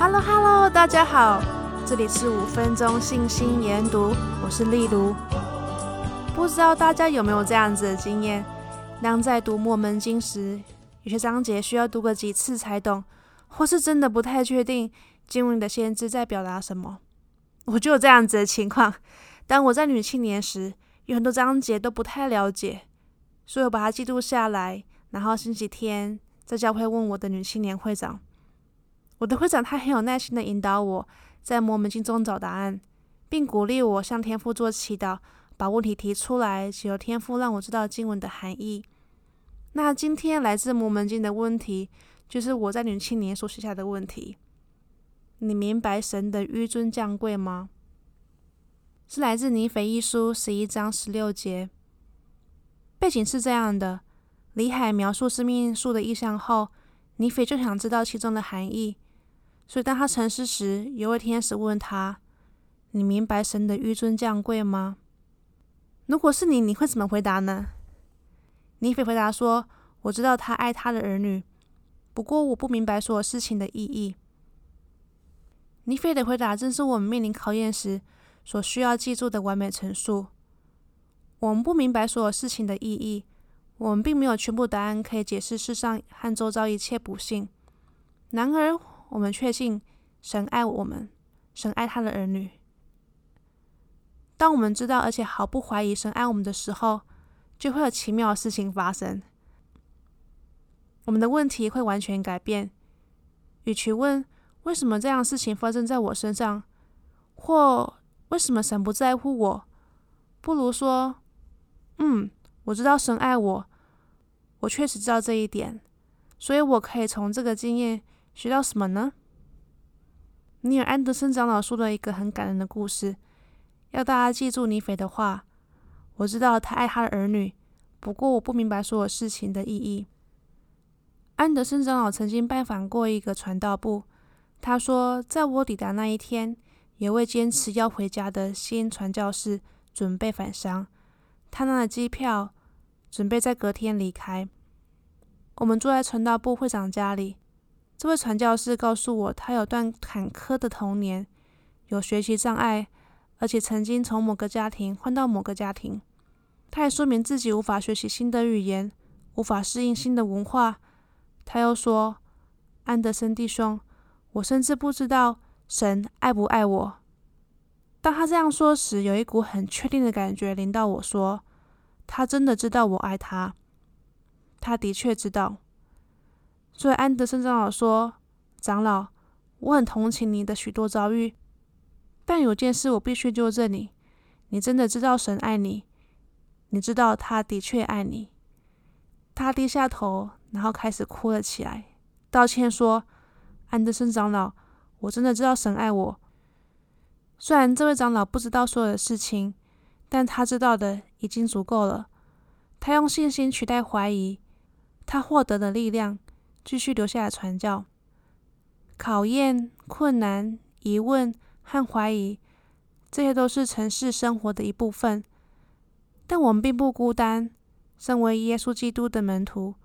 Hello Hello，大家好，这里是五分钟信心研读，我是丽如。不知道大家有没有这样子的经验？当在读墨门经时，有些章节需要读个几次才懂，或是真的不太确定经文的先知在表达什么。我就有这样子的情况。当我在女青年时，有很多章节都不太了解，所以我把它记录下来，然后星期天在教会问我的女青年会长。我的会长他很有耐心的引导我在摩门经中找答案，并鼓励我向天父做祈祷，把问题提出来，祈求天父让我知道经文的含义。那今天来自摩门经的问题，就是我在女青年所写下的问题：你明白神的纡尊降贵吗？是来自尼腓一书十一章十六节。背景是这样的：里海描述生命树的意象后，尼腓就想知道其中的含义。所以，当他沉思时，有位天使问他：“你明白神的紆尊降贵吗？”如果是你，你会怎么回答呢？尼腓回答说：“我知道他爱他的儿女，不过我不明白所有事情的意义。”尼腓的回答正是我们面临考验时所需要记住的完美陈述。我们不明白所有事情的意义，我们并没有全部答案可以解释世上和周遭一切不幸。然而，我们确信神爱我们，神爱他的儿女。当我们知道而且毫不怀疑神爱我们的时候，就会有奇妙的事情发生。我们的问题会完全改变。与其问为什么这样的事情发生在我身上，或为什么神不在乎我，不如说：嗯，我知道神爱我，我确实知道这一点，所以我可以从这个经验。学到什么呢？尼尔安德森长老说了一个很感人的故事，要大家记住尼斐的话。我知道他爱他的儿女，不过我不明白所有事情的意义。安德森长老曾经拜访过一个传道部，他说，在我抵达那一天，有位坚持要回家的新传教士准备返乡，他拿了机票，准备在隔天离开。我们坐在传道部会长家里。这位传教士告诉我，他有段坎坷的童年，有学习障碍，而且曾经从某个家庭换到某个家庭。他也说明自己无法学习新的语言，无法适应新的文化。他又说：“安德森弟兄，我甚至不知道神爱不爱我。”当他这样说时，有一股很确定的感觉临到我说：“他真的知道我爱他，他的确知道。”所以安德森长老说：“长老，我很同情你的许多遭遇，但有件事我必须纠正你。你真的知道神爱你，你知道他的确爱你。”他低下头，然后开始哭了起来，道歉说：“安德森长老，我真的知道神爱我。虽然这位长老不知道所有的事情，但他知道的已经足够了。他用信心取代怀疑，他获得了力量。”继续留下来传教。考验、困难、疑问和怀疑，这些都是城市生活的一部分。但我们并不孤单。身为耶稣基督的门徒，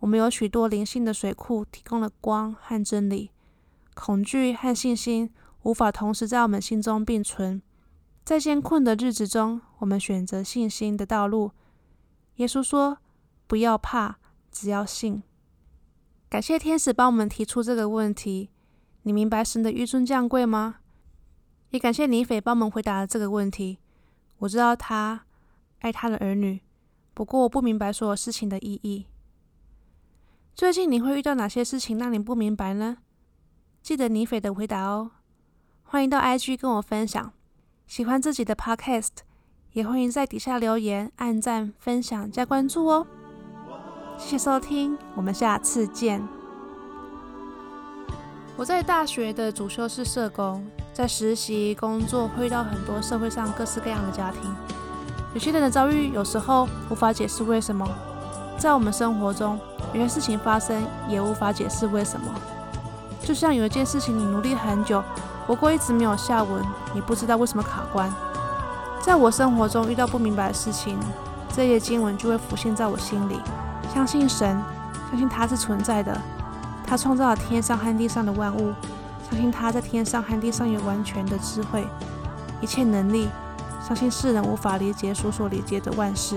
我们有许多灵性的水库，提供了光和真理。恐惧和信心无法同时在我们心中并存。在艰困的日子中，我们选择信心的道路。耶稣说：“不要怕，只要信。”感谢天使帮我们提出这个问题：你明白神的紆尊降贵吗？也感谢尼斐帮我们回答了这个问题。我知道他爱他的儿女，不过我不明白所有事情的意义。最近你会遇到哪些事情让你不明白呢？记得尼斐的回答哦。欢迎到 IG 跟我分享。喜欢自己的 Podcast，也欢迎在底下留言、按赞、分享、加关注哦。谢谢收听，我们下次见。我在大学的主修是社工，在实习工作会遇到很多社会上各式各样的家庭，有些人的遭遇有时候无法解释为什么，在我们生活中有些事情发生也无法解释为什么。就像有一件事情你努力很久，不过一直没有下文，你不知道为什么卡关。在我生活中遇到不明白的事情，这些经文就会浮现在我心里。相信神，相信他是存在的，他创造了天上和地上的万物，相信他在天上和地上有完全的智慧，一切能力，相信世人无法理解所所理解的万事。